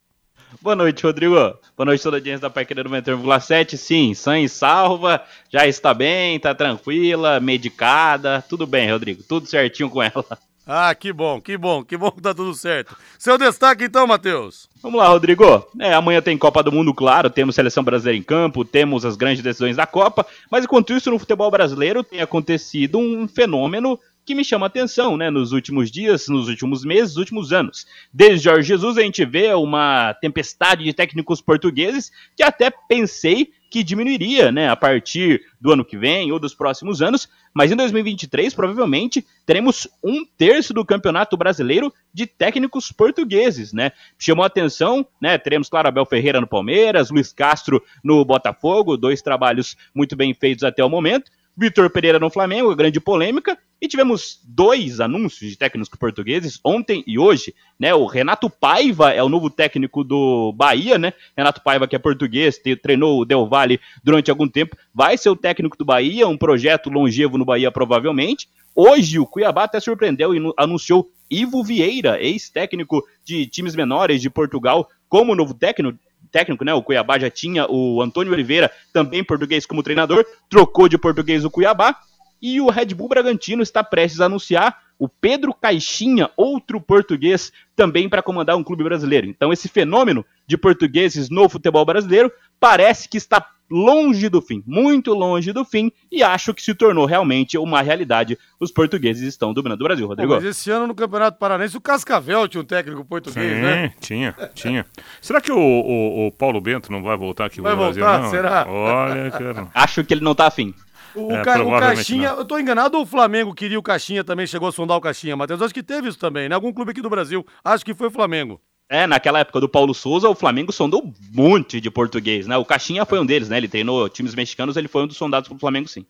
Boa noite, Rodrigo. Boa noite, toda a audiência da Paiqueira 91,7. Sim, sã e salva, já está bem, está tranquila, medicada. Tudo bem, Rodrigo, tudo certinho com ela. Ah, que bom, que bom, que bom que tá tudo certo. Seu destaque então, Matheus. Vamos lá, Rodrigo. É, amanhã tem Copa do Mundo, claro, temos seleção brasileira em campo, temos as grandes decisões da Copa, mas enquanto isso, no futebol brasileiro tem acontecido um fenômeno que me chama a atenção, né, nos últimos dias, nos últimos meses, nos últimos anos. Desde Jorge Jesus a gente vê uma tempestade de técnicos portugueses que até pensei que diminuiria, né, a partir do ano que vem ou dos próximos anos, mas em 2023 provavelmente teremos um terço do campeonato brasileiro de técnicos portugueses, né? Chamou atenção, né? Teremos claro Abel Ferreira no Palmeiras, Luiz Castro no Botafogo, dois trabalhos muito bem feitos até o momento. Vitor Pereira no Flamengo, grande polêmica. E tivemos dois anúncios de técnicos portugueses ontem e hoje, né? O Renato Paiva é o novo técnico do Bahia, né? Renato Paiva, que é português, treinou o Del Valle durante algum tempo, vai ser o técnico do Bahia, um projeto longevo no Bahia, provavelmente. Hoje, o Cuiabá até surpreendeu e anunciou Ivo Vieira, ex-técnico de times menores de Portugal, como novo técnico técnico, né? O Cuiabá já tinha o Antônio Oliveira, também português como treinador, trocou de português o Cuiabá. E o Red Bull Bragantino está prestes a anunciar o Pedro Caixinha, outro português, também para comandar um clube brasileiro. Então, esse fenômeno de portugueses no futebol brasileiro parece que está longe do fim, muito longe do fim, e acho que se tornou realmente uma realidade. Os portugueses estão dominando o Brasil, Rodrigo. mas esse ano no Campeonato Paranense o Cascavel tinha um técnico português, Sim, né? tinha, tinha. Será que o, o, o Paulo Bento não vai voltar aqui Vai pro Brasil, voltar? não? Será? Olha, cara. Acho que ele não tá afim. O, É, Ca- o Caixinha, não. eu tô enganado ou o Flamengo queria o Caixinha também, chegou a sondar o Caixinha, Matheus? Acho que teve isso também, né? Algum clube aqui do Brasil. Acho que foi o Flamengo. É, naquela época do Paulo Souza, o Flamengo sondou um monte de português, né? O Caixinha foi um deles, né? Ele treinou times mexicanos, ele foi um dos sondados pro Flamengo, sim.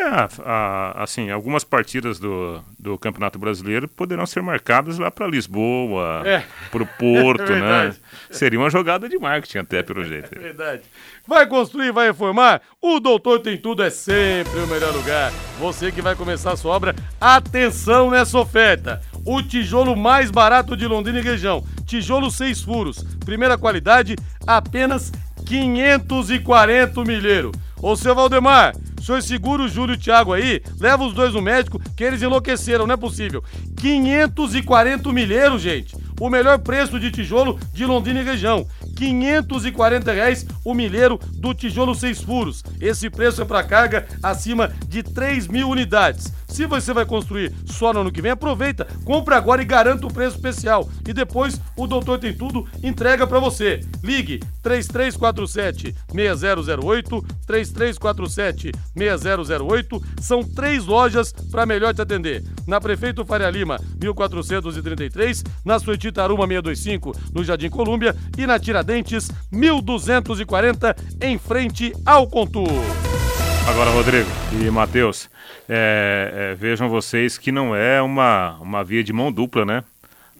É, a- assim, algumas partidas do, do Campeonato Brasileiro poderão ser marcadas lá para Lisboa, É. para o Porto, É né? Seria uma jogada de marketing até, pelo jeito. Verdade. Vai construir, vai reformar? O Doutor Tem Tudo é sempre o melhor lugar. Você que vai começar a sua obra, atenção nessa oferta. O tijolo mais barato de Londrina e região. Tijolo seis furos. Primeira qualidade, apenas 540 milheiro. Ô, seu Valdemar, senhor segura o Júlio e o Thiago aí, leva os dois no médico, que eles enlouqueceram, não é possível. 540 milheiro, gente. O melhor preço de tijolo de Londrina e região. 540 reais o milheiro do tijolo seis furos. Esse preço é para carga acima de 3 mil unidades. Se você vai construir só no ano que vem, aproveita, compra agora e garanta o preço especial. E depois o Doutor Tem Tudo entrega para você. Ligue 3347 6008, 3347 6008. São três lojas para melhor te atender. Na Prefeito Faria Lima, 1433, na Suíte Taruma 625, no Jardim Colúmbia e na Tiradentes 1240, em frente ao Contur. Agora, Rodrigo e Matheus, é, é, vejam vocês que não é uma, uma via de mão dupla, né?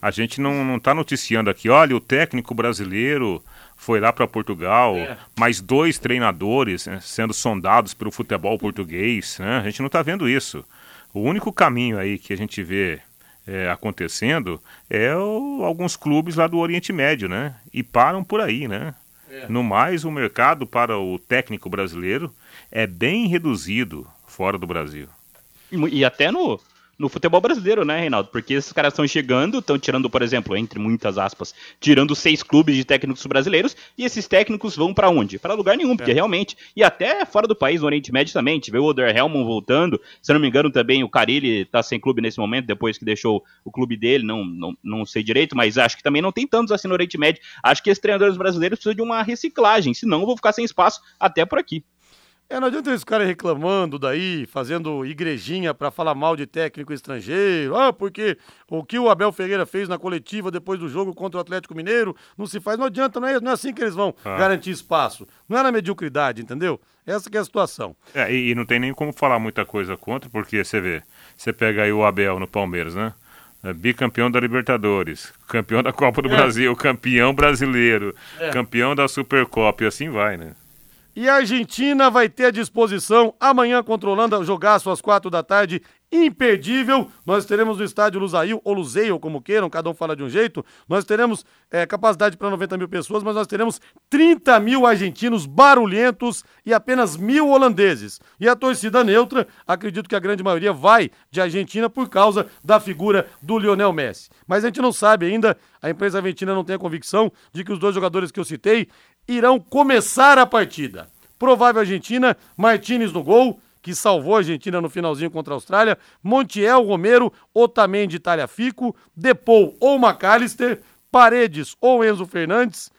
A gente não está noticiando aqui, olha, o técnico brasileiro foi lá para Portugal, mais dois treinadores né, sendo sondados pelo futebol português, né? A gente não está vendo isso. O único caminho aí que a gente vê é, acontecendo é o- alguns clubes lá do Oriente Médio, né? E param por aí, né? No mais, o mercado para o técnico brasileiro é bem reduzido fora do Brasil. E, até no, no futebol brasileiro, né, Reinaldo? Porque esses caras estão chegando, estão tirando, por exemplo, entre muitas aspas, tirando seis clubes de técnicos brasileiros, e esses técnicos vão pra onde? Pra lugar nenhum, porque realmente, e até fora do país, no Oriente Médio também, vê o Oder Helmond voltando, se não me engano também o Carilli tá sem clube nesse momento, depois que deixou o clube dele, não, não, não sei direito, mas acho que também não tem tantos assim no Oriente Médio. Acho que esses treinadores brasileiros precisam de uma reciclagem, senão eu vou ficar sem espaço até por aqui. É, não adianta eles ficarem reclamando daí, fazendo igrejinha pra falar mal de técnico estrangeiro. Ah, porque o que o Abel Ferreira fez na coletiva depois do jogo contra o Atlético Mineiro não se faz. Não adianta, não é, não é assim que eles vão Ah. garantir espaço. Não é na mediocridade, entendeu? Essa que é a situação. É, e, e não tem nem como falar muita coisa contra, porque você vê, você pega aí o Abel no Palmeiras, né? é, bicampeão da Libertadores, campeão da Copa do é. Brasil, campeão brasileiro, é. campeão da Supercopa e assim vai, né? E a Argentina vai ter à disposição amanhã contra a Holanda, jogar às quatro da tarde imperdível. Nós teremos no estádio Lusail, ou Luzeio, como queiram, cada um fala de um jeito. Nós teremos é, capacidade para 90 mil pessoas, mas nós teremos 30 mil argentinos barulhentos e apenas mil holandeses. E a torcida neutra, acredito que a grande maioria vai de Argentina por causa da figura do Lionel Messi. Mas a gente não sabe ainda, a empresa argentina não tem a convicção de que os dois jogadores que eu citei irão começar a partida. Provável Argentina, Martinez no gol, que salvou a Argentina no finalzinho contra a Austrália, Montiel, Romero, Otamendi, Talhafico, Depou ou McAllister, Paredes ou Enzo Fernandes,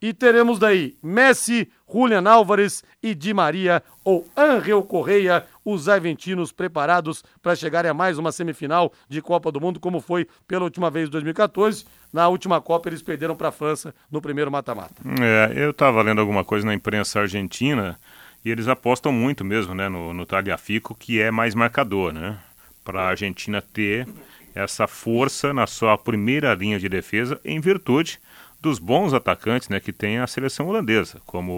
e teremos daí Messi, Julian Álvares e Di Maria ou Angel Correia, os argentinos preparados para chegarem a mais uma semifinal de Copa do Mundo, como foi pela última vez em 2014. Na última Copa eles perderam para a França no primeiro mata-mata. É, eu estava lendo alguma coisa na imprensa argentina e eles apostam muito mesmo né, no, no Tagliafico, que é mais marcador, né? Para a Argentina ter essa força na sua primeira linha de defesa, em virtude dos bons atacantes né, que tem a seleção holandesa, como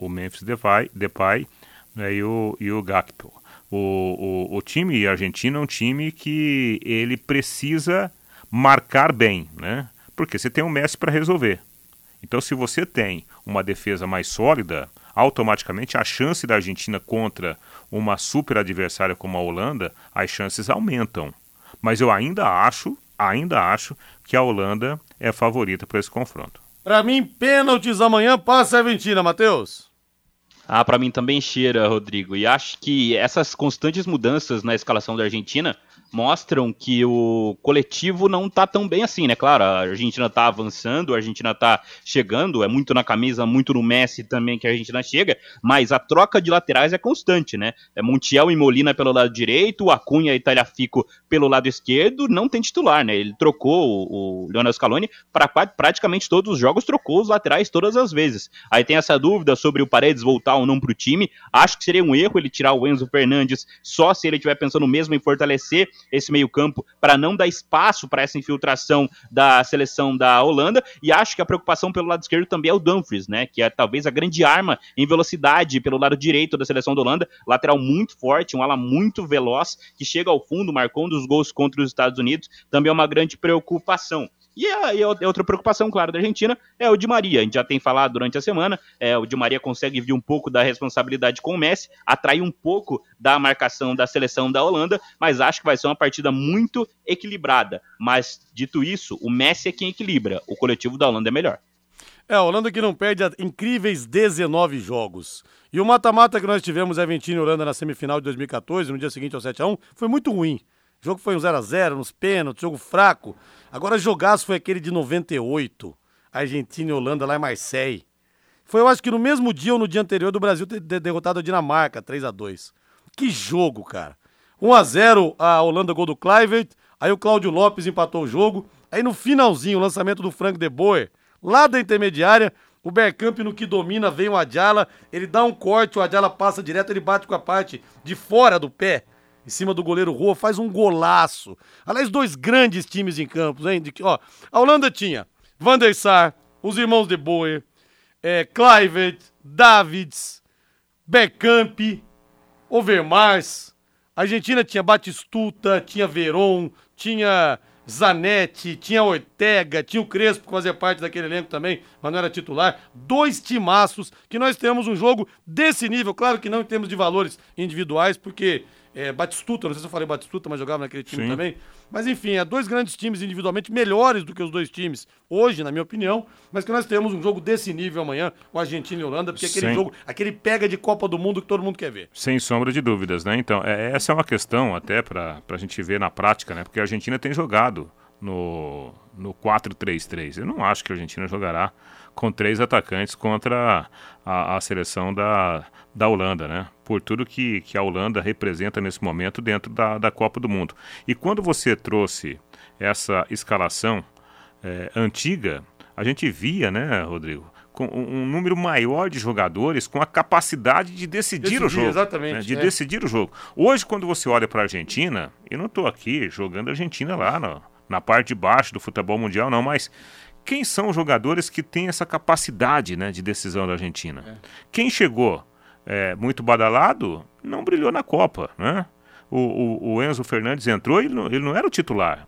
o, o Memphis Depay, Depay né, e, o, e o Gakpo. O, o, o time argentino é um time que ele precisa marcar bem, né? Porque você tem o Messi para resolver. Então, se você tem uma defesa mais sólida, automaticamente a chance da Argentina contra uma super adversária como a Holanda, as chances aumentam. Mas eu ainda acho, ainda acho que a Holanda é favorita para esse confronto. Para mim, pênaltis amanhã passa a Argentina, Matheus. Ah, para mim também cheira, Rodrigo. E acho que essas constantes mudanças na escalação da Argentina mostram que o coletivo não tá tão bem assim, né? Claro, a Argentina tá avançando, a Argentina tá chegando, é muito na camisa, muito no Messi também que a Argentina chega, mas a troca de laterais é constante, né? É Montiel e Molina pelo lado direito, Acunha e Talhafico pelo lado esquerdo, não tem titular, né? Ele trocou o, o Leonel Scaloni para praticamente todos os jogos, trocou os laterais todas as vezes. Aí tem essa dúvida sobre o Paredes voltar ou não pro time. Acho que seria um erro ele tirar o Enzo Fernandes só se ele estiver pensando mesmo em fortalecer esse meio-campo para não dar espaço para essa infiltração da seleção da Holanda. E acho que a preocupação pelo lado esquerdo também é o Dumfries, né? Que é talvez a grande arma em velocidade pelo lado direito da seleção da Holanda. Lateral muito forte, um ala muito veloz, que chega ao fundo, marcou um dos gols contra os Estados Unidos. Também é uma grande preocupação. E a, e a, outra preocupação, claro, da Argentina é o Di Maria. A gente já tem falado durante a semana. É, o Di Maria consegue vir um pouco da responsabilidade com o Messi, atrair um pouco da marcação da seleção da Holanda, mas acho que vai ser uma partida muito equilibrada. Mas, dito isso, o Messi é quem equilibra. O coletivo da Holanda é melhor. É, a Holanda que não perde incríveis 19 jogos. E o mata-mata que nós tivemos, Argentina e Holanda, na semifinal de 2014, no dia seguinte ao 7x1, foi muito ruim. O jogo foi um 0x0 nos pênaltis, jogo fraco. Agora, jogaço foi aquele de 98, Argentina e Holanda lá em Marseille. Foi, eu acho que no mesmo dia ou no dia anterior do Brasil ter derrotado a Dinamarca, 3 a 2 Que jogo, cara. 1 a 0 a Holanda, gol do Kluivert. Aí o Cláudio Lopes empatou o jogo. Aí no finalzinho, o lançamento do Frank de Boer, lá da intermediária, o Bergkamp no que domina, vem o Adjala, ele dá um corte, o Adjala passa direto, ele bate com a parte de fora do pé em cima do goleiro Rua, faz um golaço. Aliás, dois grandes times em campos, hein? De, ó, a Holanda tinha Van der Sar, os irmãos de Boer, é, Davids, Beckamp, Overmars. A Argentina tinha Batistuta, tinha Veron, tinha Zanetti, tinha Ortega, tinha o Crespo que fazia parte daquele elenco também, mas não era titular. Dois timaços que nós temos um jogo desse nível, claro que não em termos de valores individuais, porque é, Batistuta, não sei se eu falei Batistuta, mas jogava naquele time Sim. também. Mas enfim, é dois grandes times individualmente melhores do que os dois times hoje, na minha opinião. Mas que nós temos um jogo desse nível amanhã, o Argentina e Holanda, porque aquele jogo, aquele pega de Copa do Mundo que todo mundo quer ver. Sem sombra de dúvidas, né? Então, é, essa é uma questão até para a gente ver na prática, né? Porque a Argentina tem jogado no, no 4-3-3. Eu não acho que a Argentina jogará com três atacantes contra a, a, seleção da, da Holanda, né? Por tudo que, que a Holanda representa nesse momento dentro da, da Copa do Mundo. E quando você trouxe essa escalação é, antiga, a gente via, né, Rodrigo? com um número maior de jogadores com a capacidade de decidir, decidir o jogo. Exatamente. Né? De é. decidir o jogo. Hoje, quando você olha para a Argentina, eu não estou aqui jogando a Argentina lá no, Na parte de baixo do futebol mundial, não, mas quem são os jogadores que têm essa capacidade né, de decisão da Argentina? É. Quem chegou é, muito badalado não brilhou na Copa. Né? O, o, o Enzo Fernandes entrou e ele não, ele não era o titular.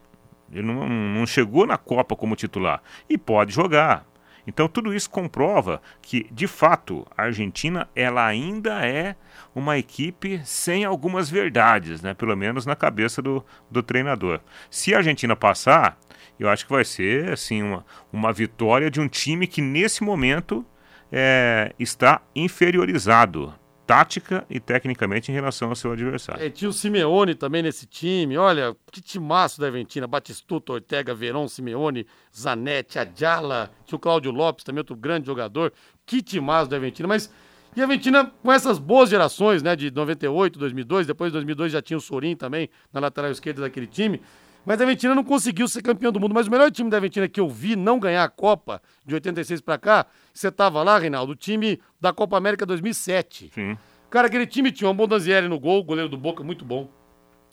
Ele não, não chegou na Copa como titular. E pode jogar. Então tudo isso comprova que, de fato, a Argentina ela ainda é uma equipe sem algumas verdades, né? pelo menos na cabeça do, do treinador. Se a Argentina passar, eu acho que vai ser assim uma, uma vitória de um time que nesse momento é, está inferiorizado tática e tecnicamente em relação ao seu adversário. É, tinha o Simeone também nesse time. Olha, que timaço da Argentina. Batistuta, Ortega, Verón, Simeone, Zanetti, Adjala. Tinha o Cláudio Lopes também, outro grande jogador. Que timaço da Argentina. Mas e a Argentina, com essas boas gerações, né, de 98, 2002, depois de 2002 já tinha o Sorin também na lateral esquerda daquele time. Mas a Argentina não conseguiu ser campeão do mundo. Mas o melhor time da Argentina que eu vi não ganhar a Copa de 86 para cá, você tava lá, Reinaldo, o time da Copa América 2007. Sim. Cara, aquele time tinha o Bondanzieri no gol, goleiro do Boca, muito bom.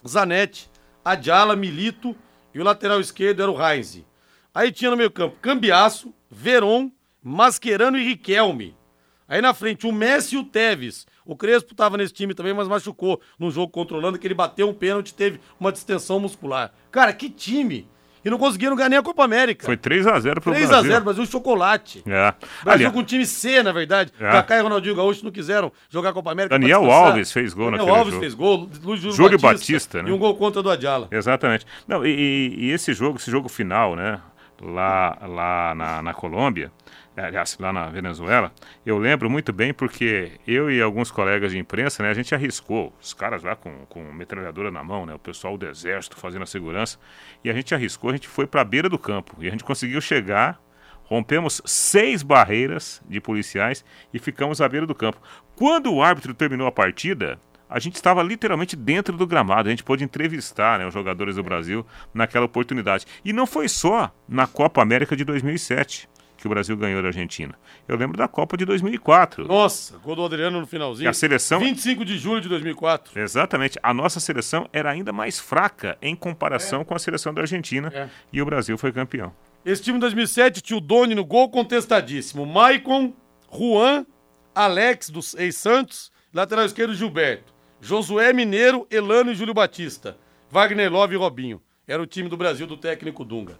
Zanetti, Adjala, Milito e o lateral esquerdo era o Heinz. Aí tinha no meio campo Cambiaço, Veron, Mascherano e Riquelme. Aí na frente o Messi e o Tevez. O Crespo estava nesse time também, mas machucou num jogo controlando que ele bateu um pênalti teve uma distensão muscular. Cara, que time! E não conseguiram ganhar nem a Copa América. Foi 3x0 pro 3 Brasil. 3x0, Brasil chocolate. É. Brasil com time C, na verdade. É. Kaká e Ronaldinho Gaúcho não quiseram jogar a Copa América. Daniel Alves fez gol Daniel naquele Alves jogo. fez gol. Luiz Júlio, Júlio Batista, Batista, né? E um gol contra do Adjala. Exatamente. Não, e, e, esse jogo, esse jogo final, né? Lá, lá na, na Colômbia, aliás, lá na Venezuela, eu lembro muito bem porque eu e alguns colegas de imprensa, né, a gente arriscou, os caras lá com, com metralhadora na mão, né, o pessoal do exército fazendo a segurança, e a gente arriscou, a gente foi para a beira do campo e a gente conseguiu chegar, rompemos seis barreiras de policiais e ficamos à beira do campo. Quando o árbitro terminou a partida, a gente estava literalmente dentro do gramado. A gente pôde entrevistar né, os jogadores do Brasil naquela oportunidade. E não foi só na Copa América de 2007 que o Brasil ganhou da Argentina. Eu lembro da Copa de 2004. Nossa, gol do Adriano no finalzinho. E a seleção 25 de julho de 2004. Exatamente. A nossa seleção era ainda mais fraca em comparação é. com a seleção da Argentina é. e o Brasil foi campeão. Esse time de 2007 tinha o Doni no gol contestadíssimo. Maicon, Juan, Alex dos ex-Santos, lateral esquerdo Gilberto. Josué Mineiro, Elano e Júlio Batista. Wagner Love e Robinho. Era o time do Brasil do técnico Dunga.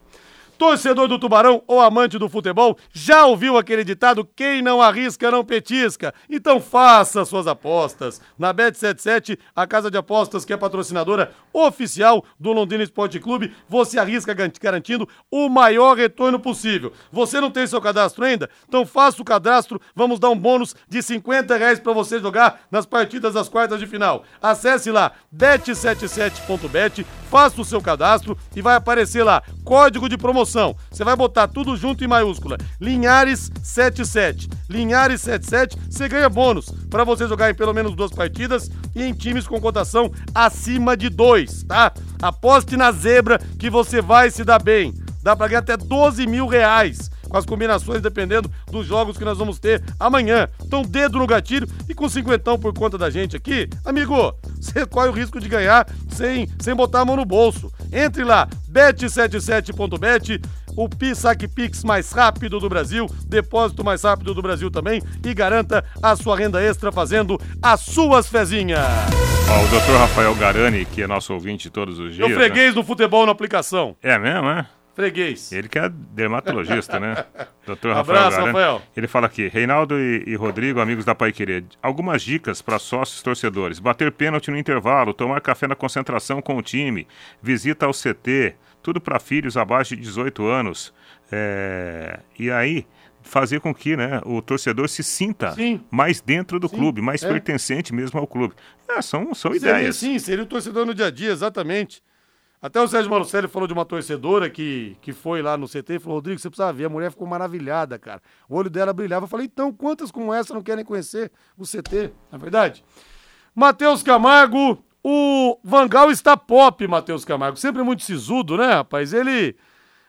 Torcedor do Tubarão ou amante do futebol, já ouviu aquele ditado: quem não arrisca não petisca? Então faça suas apostas. Na Bet77, a casa de apostas que é patrocinadora oficial do Londrina Esporte Clube, você arrisca garantindo o maior retorno possível. Você não tem seu cadastro ainda? Então faça o cadastro, vamos dar um bônus de 50 reais para você jogar nas partidas das quartas de final. Acesse lá bet77.bet, faça o seu cadastro e vai aparecer lá código de promoção promoção. Você vai botar tudo junto em maiúscula. Linhares 77. Linhares 77, você ganha bônus para você jogar em pelo menos duas partidas e em times com cotação acima de dois, tá? Aposte na zebra que você vai se dar bem. Dá para ganhar até 12 mil reais com as combinações dependendo dos jogos que nós vamos ter amanhã. Então, dedo no gatilho e com cinquentão por conta da gente aqui, amigo, você corre o risco de ganhar sem, sem botar a mão no bolso. Entre lá, bet77.bet, o Saque Pix mais rápido do Brasil, depósito mais rápido do Brasil também e garanta a sua renda extra fazendo as suas fezinhas. Ó, o doutor Rafael Garani, que é nosso ouvinte todos os dias. Eu freguês né? do futebol na aplicação. É mesmo, é? Freguês. Ele que é dermatologista, né? Doutor Rafael. Abraço. Rafael. Ele fala aqui: Reinaldo e, e Rodrigo, amigos da Pai Querer, algumas dicas para sócios torcedores: bater pênalti no intervalo, tomar café na concentração com o time, visita ao CT, tudo para filhos abaixo de 18 anos. É... E aí, fazer com que né, o torcedor se sinta sim. mais dentro do sim, clube, mais é. pertencente mesmo ao clube. É, são, são seria, ideias. Sim, seria o torcedor no dia a dia, exatamente. Até o Sérgio Malucelli falou de uma torcedora que, que foi lá no CT e falou: Rodrigo, você precisa ver. A mulher ficou maravilhada, cara. O olho dela brilhava. Eu falei: então, quantas como essa não querem conhecer o CT? Na é verdade? Matheus Camargo, o Vangal está pop, Matheus Camargo. Sempre muito sisudo, né, rapaz? Ele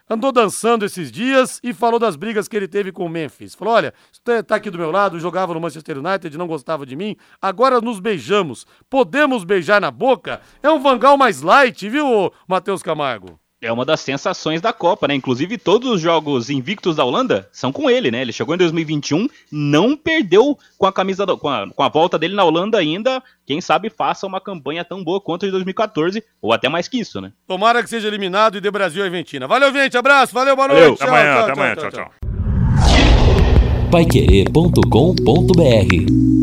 andou dançando esses dias e falou das brigas que ele teve com o Memphis. Falou: olha, você tá aqui do meu lado, jogava no Manchester United, não gostava de mim, agora nos beijamos. Podemos beijar na boca? É um Vangal mais light, viu, Matheus Camargo? É uma das sensações da Copa, né? Inclusive, todos os jogos invictos da Holanda são com ele, né? Ele chegou em 2021, não perdeu com a camisa do, com, a, com a volta dele na Holanda ainda. Quem sabe faça uma campanha tão boa quanto a de 2014, ou até mais que isso, né? Tomara que seja eliminado e dê Brasil e Argentina. Valeu, gente. Abraço. Valeu, boa Valeu. noite. Até amanhã, até amanhã. tchau. tchau. Paiquerê.com.br